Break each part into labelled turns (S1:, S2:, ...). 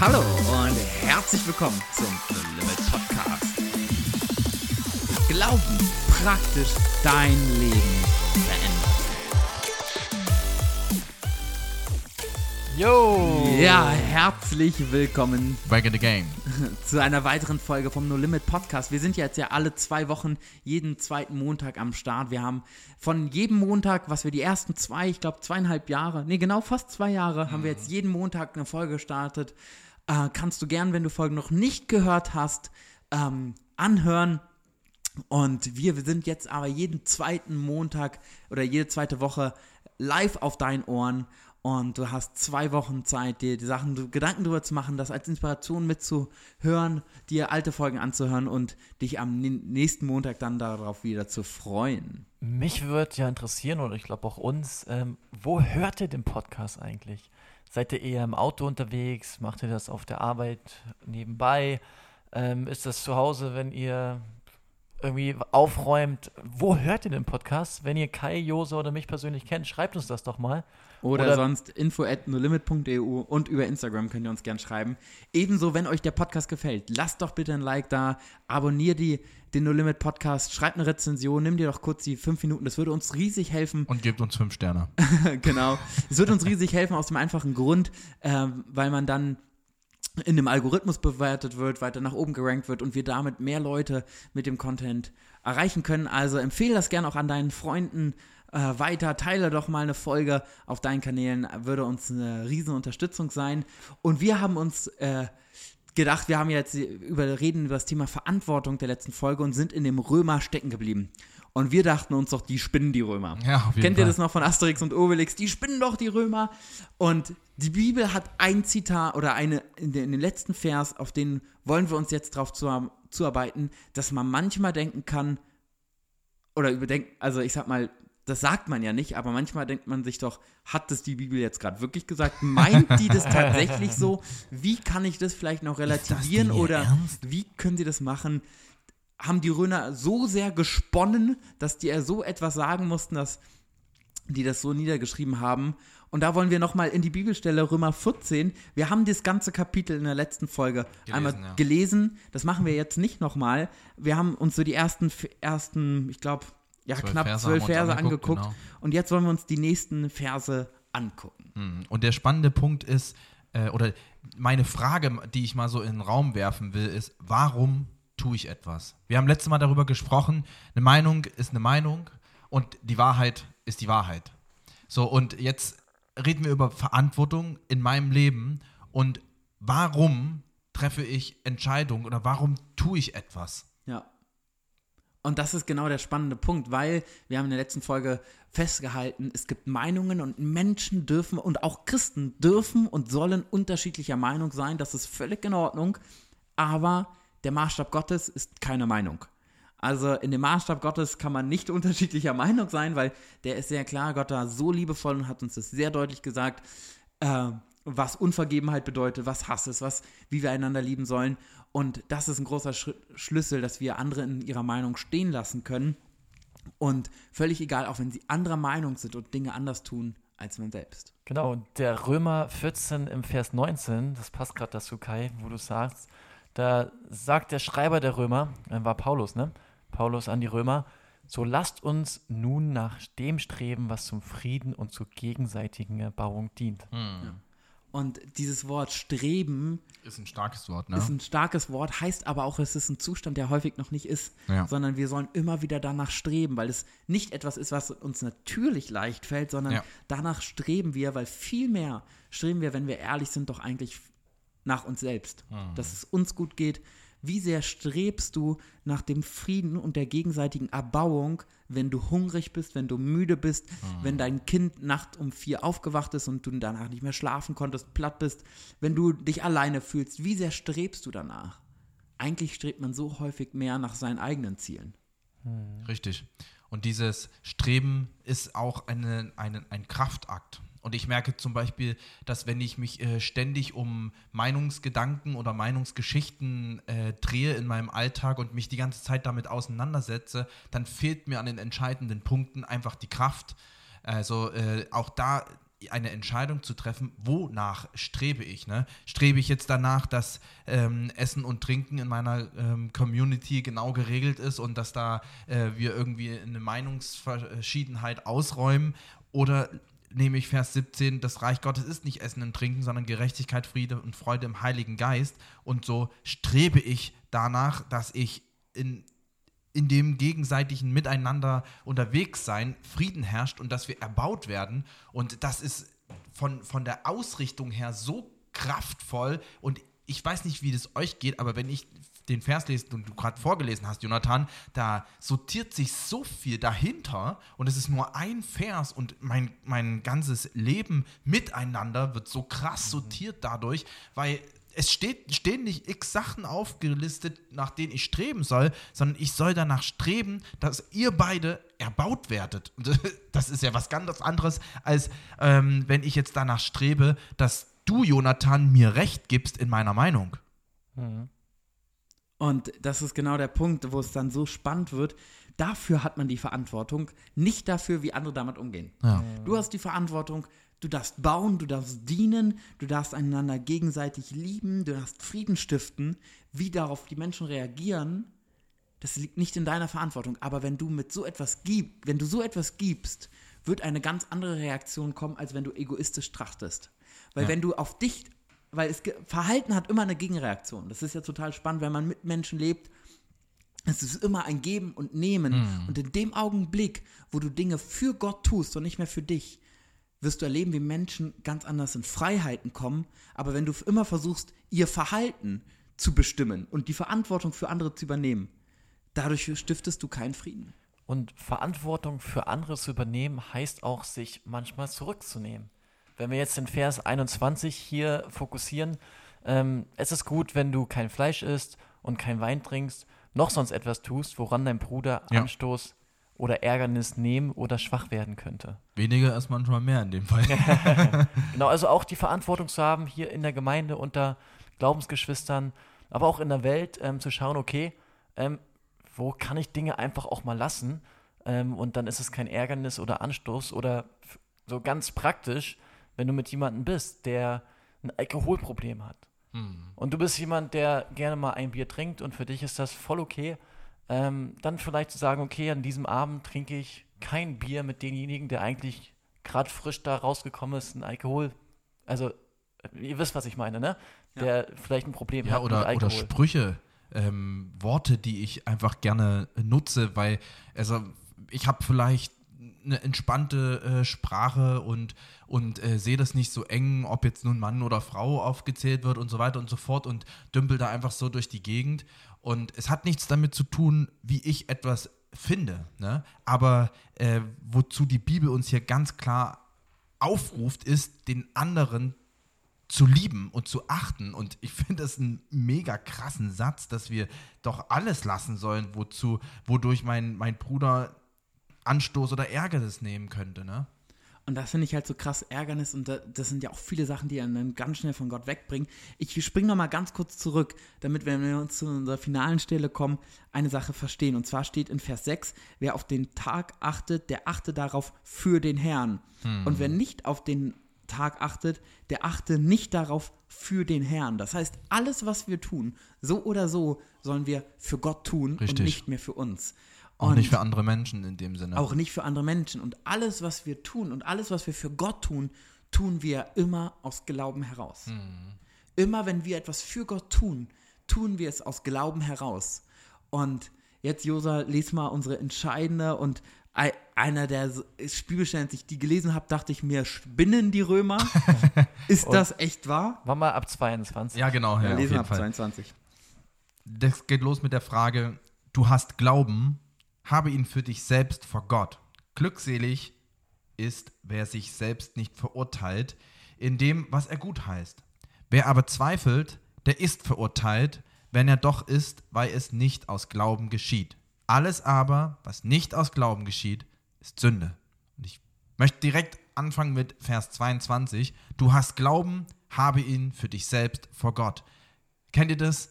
S1: Hallo und herzlich willkommen zum No Limit Podcast. Glauben praktisch dein Leben verändern.
S2: Yo!
S1: Ja, herzlich willkommen
S2: Back in the game.
S1: zu einer weiteren Folge vom No Limit Podcast. Wir sind jetzt ja alle zwei Wochen jeden zweiten Montag am Start. Wir haben von jedem Montag, was wir die ersten zwei, ich glaube zweieinhalb Jahre, nee, genau fast zwei Jahre, haben wir jetzt jeden Montag eine Folge gestartet. Äh, kannst du gern, wenn du Folgen noch nicht gehört hast, ähm, anhören. Und wir sind jetzt aber jeden zweiten Montag oder jede zweite Woche live auf deinen Ohren. Und du hast zwei Wochen Zeit, dir die Sachen, Gedanken darüber zu machen, das als Inspiration mitzuhören, dir alte Folgen anzuhören und dich am nächsten Montag dann darauf wieder zu freuen.
S3: Mich würde ja interessieren, oder ich glaube auch uns, ähm, wo hört ihr den Podcast eigentlich? Seid ihr eher im Auto unterwegs? Macht ihr das auf der Arbeit nebenbei? Ähm, ist das zu Hause, wenn ihr irgendwie aufräumt? Wo hört ihr den Podcast? Wenn ihr Kai, Jose oder mich persönlich kennt, schreibt uns das doch mal.
S1: Oder,
S3: Oder-
S1: sonst info at nolimit.eu und über Instagram könnt ihr uns gern schreiben. Ebenso, wenn euch der Podcast gefällt, lasst doch bitte ein Like da, abonniert die, den No Limit Podcast, schreibt eine Rezension, nimm dir doch kurz die fünf Minuten, das würde uns riesig helfen.
S2: Und gebt uns fünf Sterne.
S1: genau. Es wird uns riesig helfen aus dem einfachen Grund, ähm, weil man dann in dem Algorithmus bewertet wird, weiter nach oben gerankt wird und wir damit mehr Leute mit dem Content erreichen können. Also empfehle das gerne auch an deinen Freunden äh, weiter, teile doch mal eine Folge auf deinen Kanälen, würde uns eine riesen Unterstützung sein. Und wir haben uns äh, gedacht, wir haben jetzt über reden über das Thema Verantwortung der letzten Folge und sind in dem Römer stecken geblieben. Und wir dachten uns doch, die spinnen die Römer.
S2: Ja,
S1: Kennt ihr
S2: Fall.
S1: das noch von Asterix und Obelix? Die spinnen doch die Römer. Und die Bibel hat ein Zitat oder eine in den, in den letzten Vers, auf den wollen wir uns jetzt drauf zu, zuarbeiten, dass man manchmal denken kann, oder überdenken, also ich sag mal, das sagt man ja nicht, aber manchmal denkt man sich doch, hat das die Bibel jetzt gerade wirklich gesagt? Meint die das tatsächlich so? Wie kann ich das vielleicht noch relativieren oder
S2: Ernst?
S1: wie können sie das machen? Haben die Römer so sehr gesponnen, dass die ja so etwas sagen mussten, dass die das so niedergeschrieben haben. Und da wollen wir nochmal in die Bibelstelle Römer 14. Wir haben das ganze Kapitel in der letzten Folge
S2: Gelesen,
S1: einmal
S2: ja.
S1: gelesen. Das machen wir jetzt nicht nochmal. Wir haben uns so die ersten, ersten ich glaube, ja,
S2: Zwölf
S1: knapp
S2: Verse
S1: zwölf Verse
S2: angeguckt, genau.
S1: Und jetzt wollen wir uns die nächsten Verse angucken.
S2: Mhm. Und der spannende Punkt ist, äh, oder meine Frage, die ich mal so in den Raum werfen will, ist, warum tue ich etwas? Wir haben letztes Mal darüber gesprochen, eine Meinung ist eine Meinung und die Wahrheit ist die Wahrheit. So, und jetzt reden wir über Verantwortung in meinem Leben und warum treffe ich Entscheidungen oder warum tue ich etwas?
S1: Und das ist genau der spannende Punkt, weil wir haben in der letzten Folge festgehalten, es gibt Meinungen und Menschen dürfen und auch Christen dürfen und sollen unterschiedlicher Meinung sein. Das ist völlig in Ordnung. Aber der Maßstab Gottes ist keine Meinung. Also in dem Maßstab Gottes kann man nicht unterschiedlicher Meinung sein, weil der ist sehr klar. Gott war so liebevoll und hat uns das sehr deutlich gesagt, äh, was Unvergebenheit bedeutet, was Hass ist, was, wie wir einander lieben sollen. Und das ist ein großer Sch Schlüssel, dass wir andere in ihrer Meinung stehen lassen können. Und völlig egal, auch wenn sie anderer Meinung sind und Dinge anders tun als man selbst.
S3: Genau, und der Römer 14 im Vers 19, das passt gerade dazu, Kai, wo du sagst, da sagt der Schreiber der Römer, äh, war Paulus, ne? Paulus an die Römer, so lasst uns nun nach dem streben, was zum Frieden und zur gegenseitigen Erbauung dient.
S1: Und dieses Wort Streben
S2: Ist ein starkes Wort, ne?
S1: ist ein starkes Wort, heißt aber auch, es ist ein Zustand, der häufig noch nicht ist,
S2: Ja.
S1: sondern wir sollen immer wieder danach streben, weil es nicht etwas ist, was uns natürlich leicht fällt, sondern
S2: Ja.
S1: danach streben wir, weil viel mehr streben wir, wenn wir ehrlich sind, doch eigentlich nach uns selbst,
S2: Mhm.
S1: dass es uns gut geht. Wie sehr strebst du nach dem Frieden und der gegenseitigen Erbauung, wenn du hungrig bist, wenn du müde bist,
S2: Mhm.
S1: wenn dein Kind nacht um vier aufgewacht ist und du danach nicht mehr schlafen konntest, platt bist, wenn du dich alleine fühlst? Wie sehr strebst du danach? Eigentlich strebt man so häufig mehr nach seinen eigenen Zielen.
S2: Richtig. Und dieses Streben ist auch eine, eine, ein Kraftakt. Und ich merke zum Beispiel, dass wenn ich mich äh, ständig um Meinungsgedanken oder Meinungsgeschichten äh, drehe in meinem Alltag und mich die ganze Zeit damit auseinandersetze, dann fehlt mir an den entscheidenden Punkten einfach die Kraft. Also äh, auch da eine Entscheidung zu treffen, wonach strebe ich. Ne? Strebe ich jetzt danach, dass ähm, Essen und Trinken in meiner ähm, Community genau geregelt ist und dass da äh, wir irgendwie eine Meinungsverschiedenheit ausräumen? Oder nehme ich Vers 17, das Reich Gottes ist nicht Essen und Trinken, sondern Gerechtigkeit, Friede und Freude im Heiligen Geist. Und so strebe ich danach, dass ich in in dem gegenseitigen Miteinander unterwegs sein Frieden herrscht und dass wir erbaut werden. Und das ist von, von der Ausrichtung her so kraftvoll. Und ich weiß nicht, wie das euch geht, aber wenn ich den Vers lese, den du gerade vorgelesen hast, Jonathan, da sortiert sich so viel dahinter und es ist nur ein Vers und mein, mein ganzes Leben miteinander wird so krass sortiert dadurch, weil es steht, stehen nicht x Sachen aufgelistet, nach denen ich streben soll, sondern ich soll danach streben, dass ihr beide erbaut werdet. Und das ist ja was ganz anderes, als ähm, wenn ich jetzt danach strebe, dass du, Jonathan, mir recht gibst in meiner Meinung.
S1: Mhm. Und das ist genau der Punkt, wo es dann so spannend wird. Dafür hat man die Verantwortung, nicht dafür, wie andere damit umgehen. Ja. Du hast die Verantwortung, Du darfst bauen, du darfst dienen, du darfst einander gegenseitig lieben, du darfst Frieden stiften. Wie darauf die Menschen reagieren, das liegt nicht in deiner Verantwortung. Aber wenn du mit so etwas gibst, wenn du so etwas gibst, wird eine ganz andere Reaktion kommen, als wenn du egoistisch trachtest. Weil ja. wenn du auf dich, weil es, Verhalten hat immer eine Gegenreaktion. Das ist ja total spannend, wenn man mit Menschen lebt. Es ist immer ein Geben und Nehmen. Mm. Und in dem Augenblick, wo du Dinge für Gott tust und nicht mehr für dich, wirst du erleben, wie Menschen ganz anders in Freiheiten kommen. Aber wenn du immer versuchst, ihr Verhalten zu bestimmen und die Verantwortung für andere zu übernehmen, dadurch stiftest du keinen Frieden.
S3: Und Verantwortung für andere zu übernehmen, heißt auch, sich manchmal zurückzunehmen. Wenn wir jetzt den Vers 21 hier fokussieren, ähm, es ist gut, wenn du kein Fleisch isst und kein Wein trinkst, noch sonst etwas tust, woran dein Bruder ja. Anstoß oder Ärgernis nehmen oder schwach werden könnte.
S2: Weniger ist manchmal mehr in dem Fall.
S3: genau, also auch die Verantwortung zu haben, hier in der Gemeinde unter Glaubensgeschwistern, aber auch in der Welt ähm, zu schauen, okay, ähm, wo kann ich Dinge einfach auch mal lassen? Ähm, und dann ist es kein Ärgernis oder Anstoß oder so ganz praktisch, wenn du mit jemandem bist, der ein Alkoholproblem hat. Hm. Und du bist jemand, der gerne mal ein Bier trinkt und für dich ist das voll okay ähm, dann vielleicht zu sagen, okay, an diesem Abend trinke ich kein Bier mit denjenigen, der eigentlich gerade frisch da rausgekommen ist, ein Alkohol. Also, ihr wisst, was ich meine, ne? Der ja. vielleicht ein Problem
S2: ja,
S3: hat
S2: oder,
S3: mit Alkohol.
S2: Oder Sprüche, ähm, Worte, die ich einfach gerne nutze, weil, also, ich habe vielleicht eine entspannte äh, Sprache und, und äh, sehe das nicht so eng, ob jetzt nun Mann oder Frau aufgezählt wird und so weiter und so fort und dümpel da einfach so durch die Gegend. Und es hat nichts damit zu tun, wie ich etwas finde. Ne? Aber äh, wozu die Bibel uns hier ganz klar aufruft, ist, den anderen zu lieben und zu achten. Und ich finde das einen mega krassen Satz, dass wir doch alles lassen sollen, wozu, wodurch mein, mein Bruder Anstoß oder Ärgernis nehmen könnte. Ne?
S1: Und das finde ich halt so krass Ärgernis und das sind ja auch viele Sachen, die einen dann ganz schnell von Gott wegbringen. Ich springe nochmal ganz kurz zurück, damit wir, wenn wir uns zu unserer finalen Stelle kommen, eine Sache verstehen. Und zwar steht in Vers 6, wer auf den Tag achtet, der achte darauf für den Herrn. Hm. Und wer nicht auf den Tag achtet, der achte nicht darauf für den Herrn. Das heißt, alles, was wir tun, so oder so, sollen wir für Gott tun Richtig. und nicht mehr für uns.
S2: Auch und nicht für andere Menschen in dem Sinne.
S1: Auch nicht für andere Menschen. Und alles, was wir tun und alles, was wir für Gott tun, tun wir immer aus Glauben heraus. Mhm. Immer wenn wir etwas für Gott tun, tun wir es aus Glauben heraus. Und jetzt, Josa, les mal unsere entscheidende und einer der Spielstellen, als ich die gelesen habe, dachte ich mir, spinnen die Römer? Ist das echt wahr?
S3: War mal ab 22.
S2: Ja, genau. Ja,
S1: ja lesen ab Fall. 22.
S2: Das geht los mit der Frage, du hast Glauben, habe ihn für dich selbst vor Gott. Glückselig ist, wer sich selbst nicht verurteilt in dem, was er gut heißt. Wer aber zweifelt, der ist verurteilt, wenn er doch ist, weil es nicht aus Glauben geschieht. Alles aber, was nicht aus Glauben geschieht, ist Sünde. Und ich möchte direkt anfangen mit Vers 22. Du hast Glauben, habe ihn für dich selbst vor Gott. Kennt ihr das?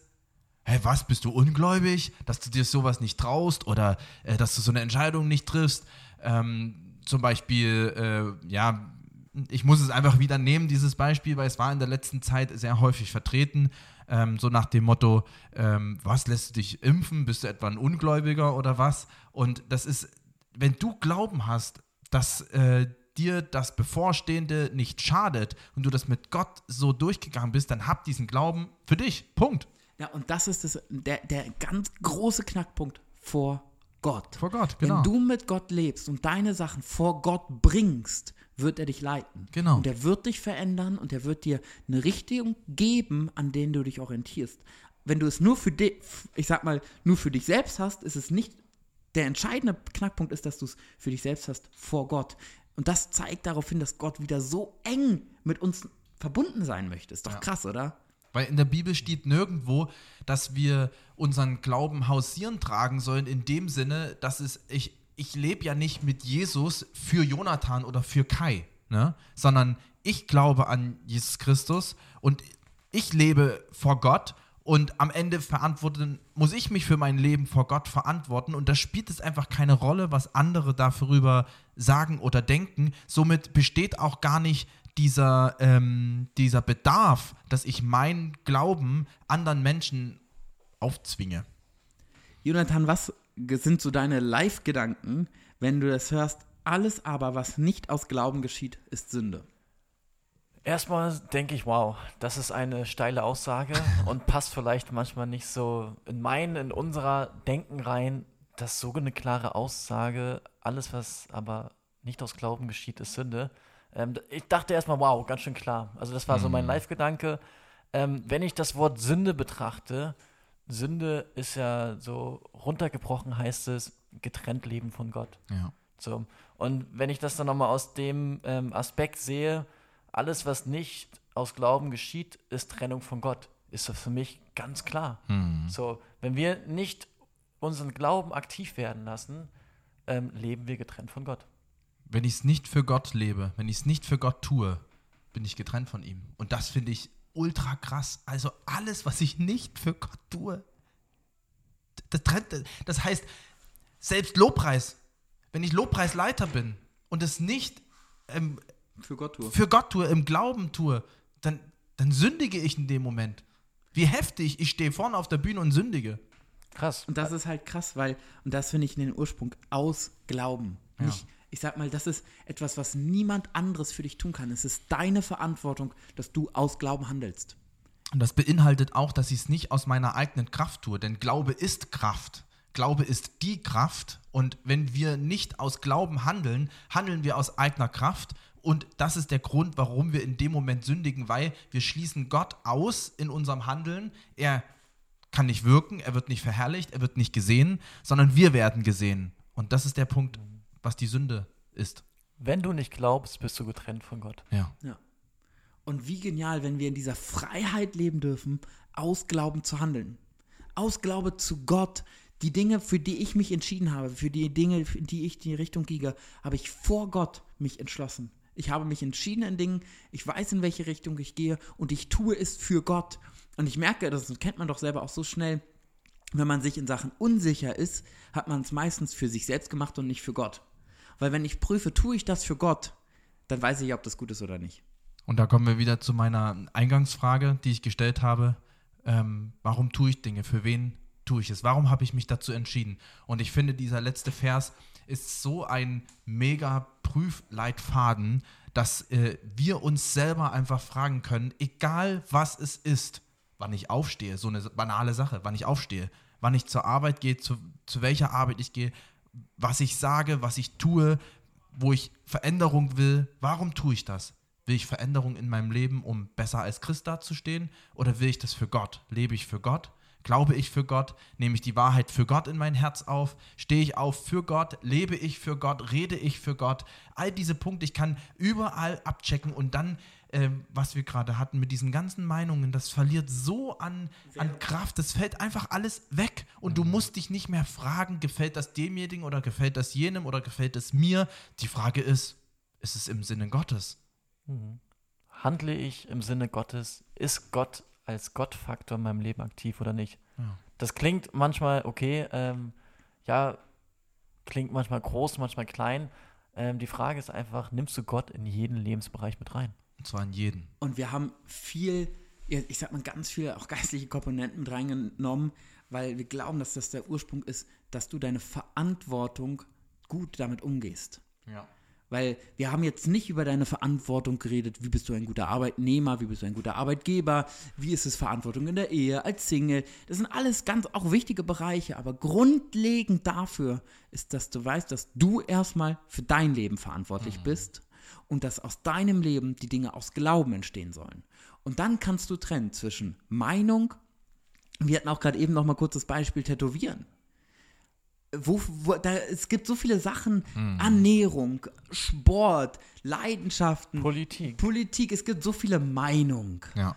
S2: Hey, was, bist du ungläubig, dass du dir sowas nicht traust oder äh, dass du so eine Entscheidung nicht triffst? Ähm, zum Beispiel, äh, ja, ich muss es einfach wieder nehmen, dieses Beispiel, weil es war in der letzten Zeit sehr häufig vertreten, ähm, so nach dem Motto, ähm, was lässt du dich impfen? Bist du etwa ein Ungläubiger oder was? Und das ist, wenn du Glauben hast, dass äh, dir das Bevorstehende nicht schadet und du das mit Gott so durchgegangen bist, dann hab diesen Glauben für dich. Punkt.
S1: Ja, und das ist das, der, der ganz große Knackpunkt vor Gott.
S2: Vor Gott, genau.
S1: Wenn du mit Gott lebst und deine Sachen vor Gott bringst, wird er dich leiten.
S2: Genau.
S1: Und er wird dich verändern und er wird dir eine Richtung geben, an denen du dich orientierst. Wenn du es nur für dich, ich sag mal, nur für dich selbst hast, ist es nicht, der entscheidende Knackpunkt ist, dass du es für dich selbst hast vor Gott. Und das zeigt darauf hin, dass Gott wieder so eng mit uns verbunden sein möchte. Ist doch
S2: Ja.
S1: krass, oder?
S2: Weil in der Bibel steht nirgendwo, dass wir unseren Glauben hausieren tragen sollen, in dem Sinne, dass es, ich, ich lebe ja nicht mit Jesus für Jonathan oder für Kai, ne? sondern ich glaube an Jesus Christus und ich lebe vor Gott und am Ende verantworten, muss ich mich für mein Leben vor Gott verantworten und da spielt es einfach keine Rolle, was andere darüber sagen oder denken. Somit besteht auch gar nicht dieser, ähm, dieser Bedarf, dass ich meinen Glauben anderen Menschen aufzwinge.
S1: Jonathan, was sind so deine Live-Gedanken, wenn du das hörst? Alles aber, was nicht aus Glauben geschieht, ist Sünde.
S3: Erstmal denke ich, wow, das ist eine steile Aussage und passt vielleicht manchmal nicht so in mein, in unserer Denken rein, dass so eine klare Aussage, alles was aber nicht aus Glauben geschieht, ist Sünde. Ähm, ich dachte erstmal, wow, ganz schön klar. Also das war so mein Live-Gedanke. Ähm, wenn ich das Wort Sünde betrachte, Sünde ist ja so runtergebrochen heißt es, getrennt leben von Gott.
S2: Ja.
S3: So. Und wenn ich das dann nochmal aus dem ähm, Aspekt sehe, alles, was nicht aus Glauben geschieht, ist Trennung von Gott. Ist das für mich ganz klar. So, wenn wir nicht unseren Glauben aktiv werden lassen, ähm, leben wir getrennt von Gott.
S2: Wenn ich es nicht für Gott lebe, wenn ich es nicht für Gott tue, bin ich getrennt von ihm. Und das finde ich ultra krass. Also alles, was ich nicht für Gott tue, das, trennt, das heißt, selbst Lobpreis, wenn ich Lobpreisleiter bin und es nicht ähm,
S1: Für Gott tue.
S2: für Gott tue, im Glauben tue, dann, dann sündige ich in dem Moment. Wie heftig, ich stehe vorne auf der Bühne und sündige.
S3: Krass.
S1: Und das ist halt krass, weil, und das finde ich den Ursprung aus Glauben.
S2: Ja.
S1: Nicht, ich sag mal, das ist etwas, was niemand anderes für dich tun kann. Es ist deine Verantwortung, dass du aus Glauben handelst.
S2: Und das beinhaltet auch, dass ich es nicht aus meiner eigenen Kraft tue, denn Glaube ist Kraft. Glaube ist die Kraft. Und wenn wir nicht aus Glauben handeln, handeln wir aus eigener Kraft. Und das ist der Grund, warum wir in dem Moment sündigen, weil wir schließen Gott aus in unserem Handeln. Er kann nicht wirken, er wird nicht verherrlicht, er wird nicht gesehen, sondern wir werden gesehen. Und das ist der Punkt, was die Sünde ist.
S3: Wenn du nicht glaubst, bist du getrennt von Gott.
S2: Ja.
S1: Ja. Und wie genial, wenn wir in dieser Freiheit leben dürfen, aus Glauben zu handeln. Aus Glaube zu Gott. Die Dinge, für die ich mich entschieden habe, für die Dinge, für die ich die Richtung gehe, habe ich vor Gott mich entschlossen. Ich habe mich entschieden in Dingen, ich weiß, in welche Richtung ich gehe und ich tue es für Gott. Und ich merke, das kennt man doch selber auch so schnell, wenn man sich in Sachen unsicher ist, hat man es meistens für sich selbst gemacht und nicht für Gott. Weil wenn ich prüfe, tue ich das für Gott, dann weiß ich, ob das gut ist oder nicht.
S2: Und da kommen wir wieder zu meiner Eingangsfrage, die ich gestellt habe. Ähm, warum tue ich Dinge? Für wen tue ich es? Warum habe ich mich dazu entschieden? Und ich finde, dieser letzte Vers ist so ein mega Prüfleitfaden, dass äh, wir uns selber einfach fragen können, egal was es ist, wann ich aufstehe, so eine banale Sache, wann ich aufstehe, wann ich zur Arbeit gehe, zu, zu welcher Arbeit ich gehe, was ich sage, was ich tue, wo ich Veränderung will, warum tue ich das? Will ich Veränderung in meinem Leben, um besser als Christ dazustehen? Oder will ich das für Gott? Lebe ich für Gott? Glaube ich für Gott? Nehme ich die Wahrheit für Gott in mein Herz auf? Stehe ich auf für Gott? Lebe ich für Gott? Rede ich für Gott? All diese Punkte, ich kann überall abchecken und dann, ähm, was wir gerade hatten mit diesen ganzen Meinungen, das verliert so an, an Kraft, das fällt einfach alles weg und du musst dich nicht mehr fragen, gefällt das demjenigen oder gefällt das jenem oder gefällt es mir? Die Frage ist, ist es im Sinne Gottes?
S3: Handle ich im Sinne Gottes? Ist Gott als Gottfaktor in meinem Leben aktiv oder nicht?
S2: Ja.
S3: Das klingt manchmal okay, ähm, ja, klingt manchmal groß, manchmal klein, Ähm, die Frage ist einfach, nimmst du Gott in jeden Lebensbereich mit rein?
S2: Und zwar in jeden.
S1: Und wir haben viel, ich sag mal, ganz viele auch geistliche Komponenten mit reingenommen, weil wir glauben, dass das der Ursprung ist, dass du deine Verantwortung gut damit umgehst.
S2: Ja.
S1: Weil wir haben jetzt nicht über deine Verantwortung geredet, wie bist du ein guter Arbeitnehmer, wie bist du ein guter Arbeitgeber, wie ist es Verantwortung in der Ehe, als Single. Das sind alles ganz auch wichtige Bereiche, aber grundlegend dafür ist, dass du weißt, dass du erstmal für dein Leben verantwortlich mhm. bist und dass aus deinem Leben die Dinge aus Glauben entstehen sollen. Und dann kannst du trennen zwischen Meinung, wir hatten auch gerade eben noch mal kurz das Beispiel Tätowieren wo, wo da, es gibt so viele Sachen, mhm. Ernährung, Sport, Leidenschaften,
S3: Politik.
S1: Politik, es gibt so viele Meinungen.
S2: Ja.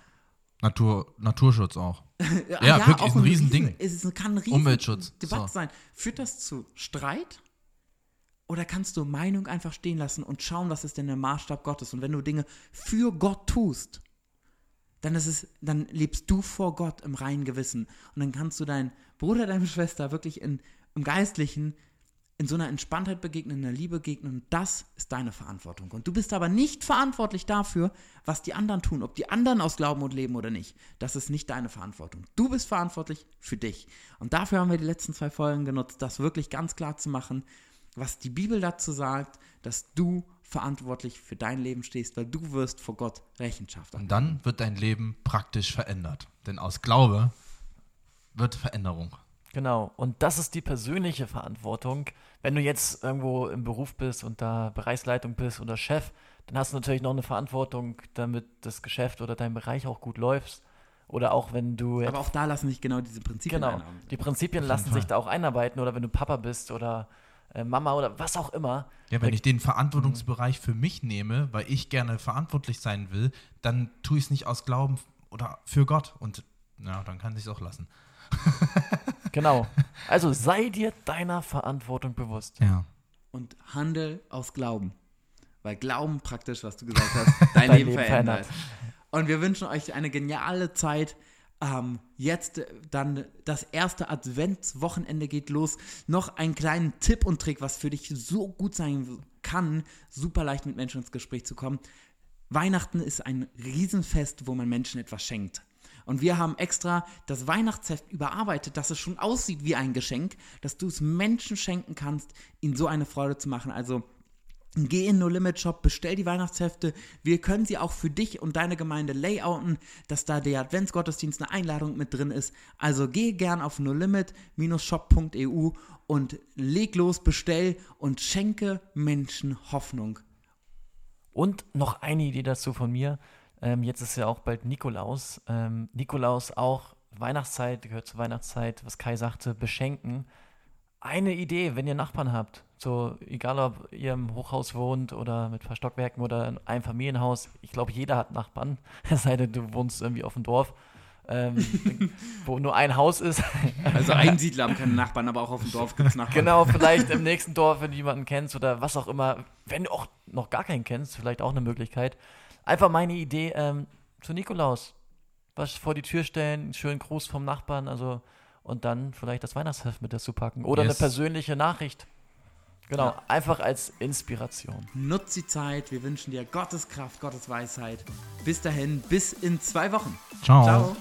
S2: Natur, Naturschutz auch. ja, ja, wirklich, auch ein, ein Riesending.
S1: Riesen, es kann ein riesen
S2: Umweltschutz.
S1: Debatte so. sein. Führt das zu Streit? Oder kannst du Meinung einfach stehen lassen und schauen, was ist denn der Maßstab Gottes? Und wenn du Dinge für Gott tust, dann ist es, dann lebst du vor Gott im reinen Gewissen. Und dann kannst du deinen Bruder, deine Schwester wirklich in im Geistlichen in so einer Entspanntheit begegnen, in der Liebe begegnen. Und das ist deine Verantwortung. Und du bist aber nicht verantwortlich dafür, was die anderen tun, ob die anderen aus Glauben und leben oder nicht. Das ist nicht deine Verantwortung. Du bist verantwortlich für dich. Und dafür haben wir die letzten zwei Folgen genutzt, das wirklich ganz klar zu machen, was die Bibel dazu sagt, dass du verantwortlich für dein Leben stehst, weil du wirst vor Gott Rechenschaft.
S2: Und dann wird dein Leben praktisch verändert. Denn aus Glaube wird Veränderung.
S3: Genau, und das ist die persönliche Verantwortung. Wenn du jetzt irgendwo im Beruf bist und da Bereichsleitung bist oder Chef, dann hast du natürlich noch eine Verantwortung, damit das Geschäft oder dein Bereich auch gut läuft. Oder auch wenn du.
S1: Aber auch da lassen sich genau diese Prinzipien
S3: Genau, einarbeiten. die Prinzipien lassen Fall. sich da auch einarbeiten. Oder wenn du Papa bist oder Mama oder was auch immer.
S2: Ja, wenn ich den Verantwortungsbereich für mich nehme, weil ich gerne verantwortlich sein will, dann tue ich es nicht aus Glauben oder für Gott. Und ja, dann kann ich es auch lassen.
S3: genau. Also sei dir deiner Verantwortung bewusst.
S2: Ja.
S1: Und handel aus Glauben. Weil Glauben praktisch, was du gesagt hast, dein, dein Leben, Leben verändert. verändert. Und wir wünschen euch eine geniale Zeit. Ähm, jetzt dann das erste Adventswochenende geht los. Noch einen kleinen Tipp und Trick, was für dich so gut sein kann, super leicht mit Menschen ins Gespräch zu kommen. Weihnachten ist ein Riesenfest, wo man Menschen etwas schenkt. Und wir haben extra das Weihnachtsheft überarbeitet, dass es schon aussieht wie ein Geschenk, dass du es Menschen schenken kannst, ihnen so eine Freude zu machen. Also Geh in No Limit Shop, bestell die Weihnachtshefte. Wir können sie auch für dich und deine Gemeinde layouten, dass da der Adventsgottesdienst eine Einladung mit drin ist. Also geh gern auf nolimit-shop.eu und leg los, bestell und schenke Menschen Hoffnung.
S3: Und noch eine Idee dazu von mir. Ähm, jetzt ist ja auch bald Nikolaus. Ähm, Nikolaus auch Weihnachtszeit, gehört zur Weihnachtszeit, was Kai sagte, beschenken. Eine Idee, wenn ihr Nachbarn habt, so egal ob ihr im Hochhaus wohnt oder mit ein paar Stockwerken oder in einem Familienhaus, ich glaube, jeder hat Nachbarn, es sei denn, du wohnst irgendwie auf dem Dorf. Ähm, wo nur ein Haus ist.
S1: Also Einsiedler haben keine Nachbarn, aber auch auf dem Dorf gibt es Nachbarn.
S3: Genau, vielleicht im nächsten Dorf, wenn du jemanden kennst oder was auch immer. Wenn du auch noch gar keinen kennst, vielleicht auch eine Möglichkeit. Einfach meine Idee ähm, zu Nikolaus. Was vor die Tür stellen, einen schönen Gruß vom Nachbarn, also und dann vielleicht das Weihnachtsheft mit dazu packen. Oder yes. eine persönliche Nachricht. Genau, ja. einfach als Inspiration.
S1: Nutz die Zeit. Wir wünschen dir Gottes Kraft, Gottes Weisheit. Bis dahin, bis in zwei Wochen.
S2: Ciao. Ciao.